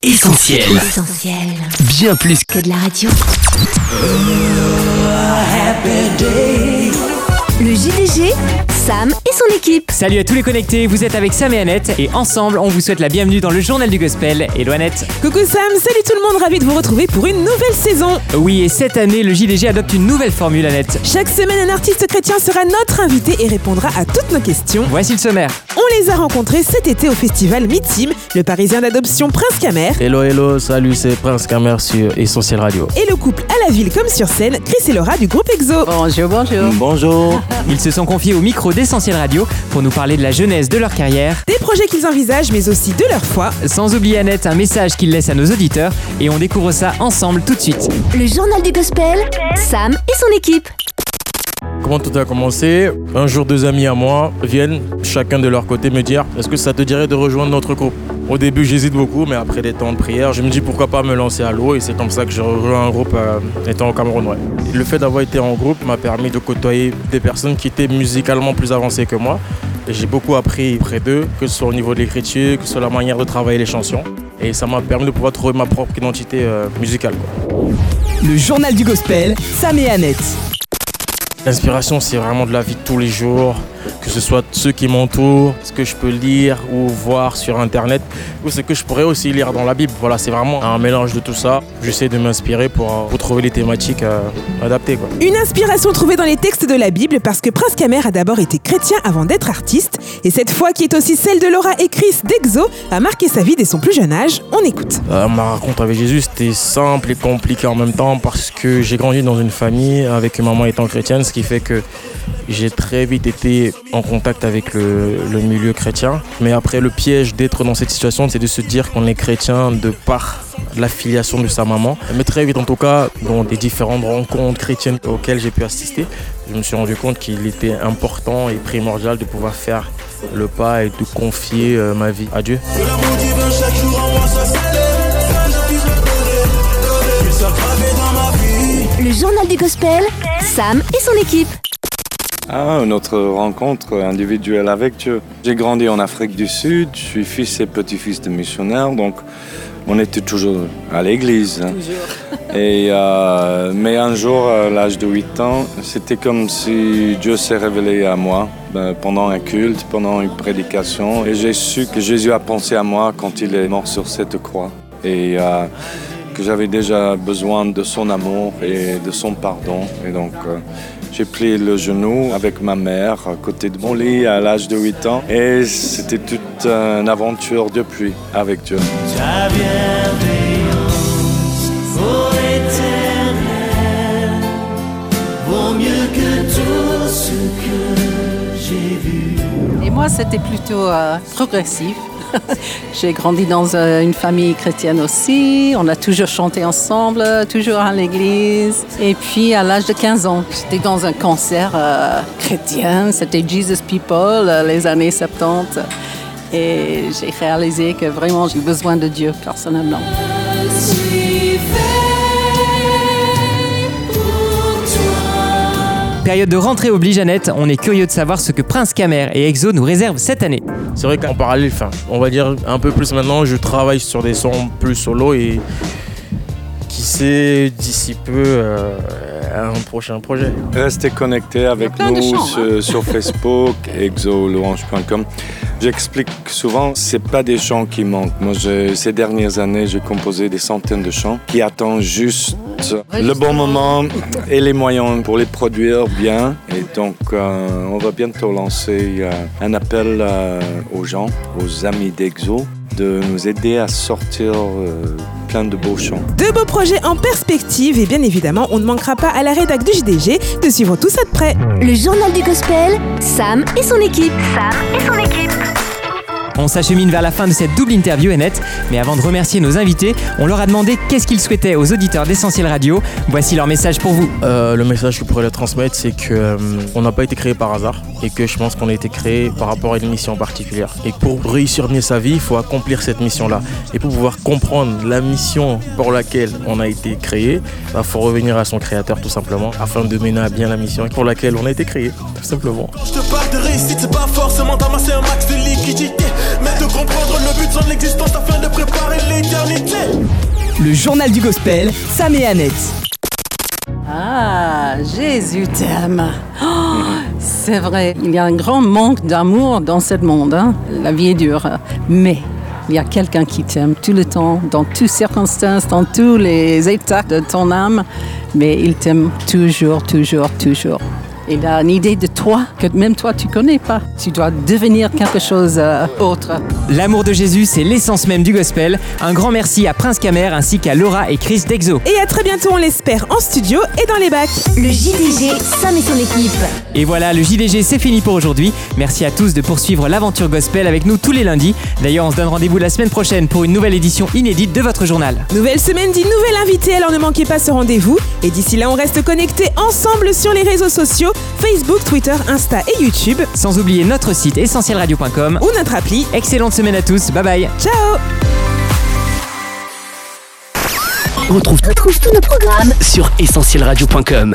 Essentiel. Essentiel. Bien plus Que de la radio. Le JDG, Sam et son équipe. Salut à tous les connectés, vous êtes avec Sam et Annette et ensemble on vous souhaite la bienvenue dans le journal du gospel. Hello Annette. Coucou Sam, salut tout le monde, ravi de vous retrouver pour une nouvelle saison. Oui et cette année le JDG adopte une nouvelle formule Annette. Chaque semaine, un artiste chrétien sera notre invité et répondra à toutes nos questions. Voici le sommaire. On les a rencontrés cet été au festival Mitim, le parisien d'adoption Prince Camer Hello, hello, salut, c'est Prince Camer sur Essentiel Radio. et le couple à la ville comme sur scène, Chris et Laura du groupe EXO. Bonjour, bonjour. Bonjour. Ils se sont confiés au micro d'Essentiel Radio pour nous parler de la jeunesse de leur carrière. Des projets qu'ils envisagent mais aussi de leur foi. Sans oublier Annette un message qu'ils laissent à nos auditeurs et on découvre ça ensemble tout de suite. Le journal du gospel, Sam et son équipe. Comment tout a commencé Un jour, deux amis à moi viennent, chacun de leur côté, me dire Est-ce que ça te dirait de rejoindre notre groupe? Au début, j'hésite beaucoup, mais après des temps de prière, je me dis pourquoi pas me lancer à l'eau, et c'est comme ça que j'ai rejoint un groupe euh, étant au Cameroun. Le fait d'avoir été en groupe m'a permis de côtoyer des personnes qui étaient musicalement plus avancées que moi. Et j'ai beaucoup appris près d'eux, que ce soit au niveau de l'écriture, que ce soit la manière de travailler les chansons. Et ça m'a permis de pouvoir trouver ma propre identité euh, musicale. Le journal du gospel, Sam et Annette. L'inspiration, c'est vraiment de la vie de tous les jours, que ce soit ceux qui m'entourent, ce que je peux lire ou voir sur Internet, ou ce que je pourrais aussi lire dans la Bible. Voilà, c'est vraiment un mélange de tout ça. J'essaie de m'inspirer pour, euh, pour trouver les thématiques euh, adaptées. Quoi. Une inspiration trouvée dans les textes de la Bible parce que Prince Camer a d'abord été chrétien avant d'être artiste. Et cette foi qui est aussi celle de Laura et Chris d'EXO a marqué sa vie dès son plus jeune âge. On écoute. Euh, ma rencontre avec Jésus, c'était simple et compliqué en même temps parce que j'ai grandi dans une famille avec maman étant chrétienne, ce qui fait que j'ai très vite été en contact avec le, milieu chrétien. Mais après, le piège d'être dans cette situation, c'est de se dire qu'on est chrétien de par l'affiliation de sa maman. Mais très vite, en tout cas, dans des différentes rencontres chrétiennes auxquelles j'ai pu assister, je me suis rendu compte qu'il était important et primordial de pouvoir faire le pas et de confier euh, ma vie à Dieu. Le journal du gospel, Sam et son équipe. Ah, notre rencontre individuelle avec Dieu. J'ai grandi en Afrique du Sud, je suis fils et petit-fils de missionnaires, donc on était toujours à l'église. hein. Et, euh, mais un jour, à l'âge de 8 ans, c'était comme si Dieu s'est révélé à moi ben, pendant un culte, pendant une prédication. Et j'ai su que Jésus a pensé à moi quand il est mort sur cette croix. Et euh, que j'avais déjà besoin de son amour et de son pardon. Et donc, euh, j'ai plié le genou avec ma mère à côté de mon lit à l'âge de 8 ans. Et c'était toute une aventure depuis avec Dieu. Et moi, c'était plutôt euh, progressif. J'ai grandi dans euh, une famille chrétienne aussi. On a toujours chanté ensemble, toujours à l'église. Et puis, à l'âge de 15 ans, j'étais dans un concert euh, chrétien. C'était Jesus People, euh, les années 70. Et j'ai réalisé que vraiment, j'ai besoin de Dieu personnellement. Période de rentrée oblige Annette, on est curieux de savoir ce que Prince Camer et EXO nous réservent cette année. C'est vrai qu'en parallèle, enfin, on va dire un peu plus maintenant, je travaille sur des sons plus solo et qui sait d'ici peu euh, un prochain projet. Restez connectés avec nous chants, sur, sur Facebook, exolorange.com. J'explique souvent, c'est pas des chants qui manquent. Moi, ces dernières années, j'ai composé des centaines de chants qui attendent juste le bon moment et les moyens pour les produire bien. Et donc, euh, on va bientôt lancer euh, un appel euh, aux gens, aux amis d'Exo, de nous aider à sortir euh, plein de beaux chants. De beaux projets en perspective et bien évidemment, on ne manquera pas à la rédac du JDG de suivre tout ça de près. Le journal du gospel, Sam et son équipe. Sam et son équipe. On s'achemine vers la fin de cette double interview Annette, mais avant de remercier nos invités, on leur a demandé qu'est-ce qu'ils souhaitaient aux auditeurs d'Essentiel Radio. Voici leur message pour vous. Euh, le message que je pourrais leur transmettre, c'est que euh, on n'a pas été créé par hasard et que je pense qu'on a été créé par rapport à une mission particulière. Et pour réussir mieux sa vie, il faut accomplir cette mission-là. Et pour pouvoir comprendre la mission pour laquelle on a été créé, il faut revenir à son créateur tout simplement afin de mener à bien la mission pour laquelle on a été créé. tout simplement. Je te parle de réussite, c'est pas forcément d'amasser un max de liquidité, de comprendre le but de son existence afin de préparer l'éternité. Le journal du gospel, Sam et Annette. Ah, Jésus t'aime. Oh, c'est vrai, il y a un grand manque d'amour dans ce monde. hein. La vie est dure. Mais il y a quelqu'un qui t'aime tout le temps, dans toutes circonstances, dans tous les états de ton âme. Mais il t'aime toujours, toujours, toujours. Il a une idée de toi que même toi tu connais pas. Tu dois devenir quelque chose euh, autre. L'amour de Jésus, c'est l'essence même du gospel. Un grand merci à Prince Camer ainsi qu'à Laura et Chris d'Exo. Et à très bientôt, on l'espère, en studio et dans les bacs. Le JDG, Sam et son équipe. Et voilà, le JDG, c'est fini pour aujourd'hui. Merci à tous de poursuivre l'aventure gospel avec nous tous les lundis. D'ailleurs, on se donne rendez-vous la semaine prochaine pour une nouvelle édition inédite de votre journal. Nouvelle semaine dit nouvel invité, alors ne manquez pas ce rendez-vous. Et d'ici là, on reste connectés ensemble sur les réseaux sociaux Facebook, Twitter, Insta et YouTube. Sans oublier notre site essentielradio.com. Ou notre appli. Excellente semaine à tous, bye bye. Ciao On retrouve tous nos programmes sur essentielradio.com.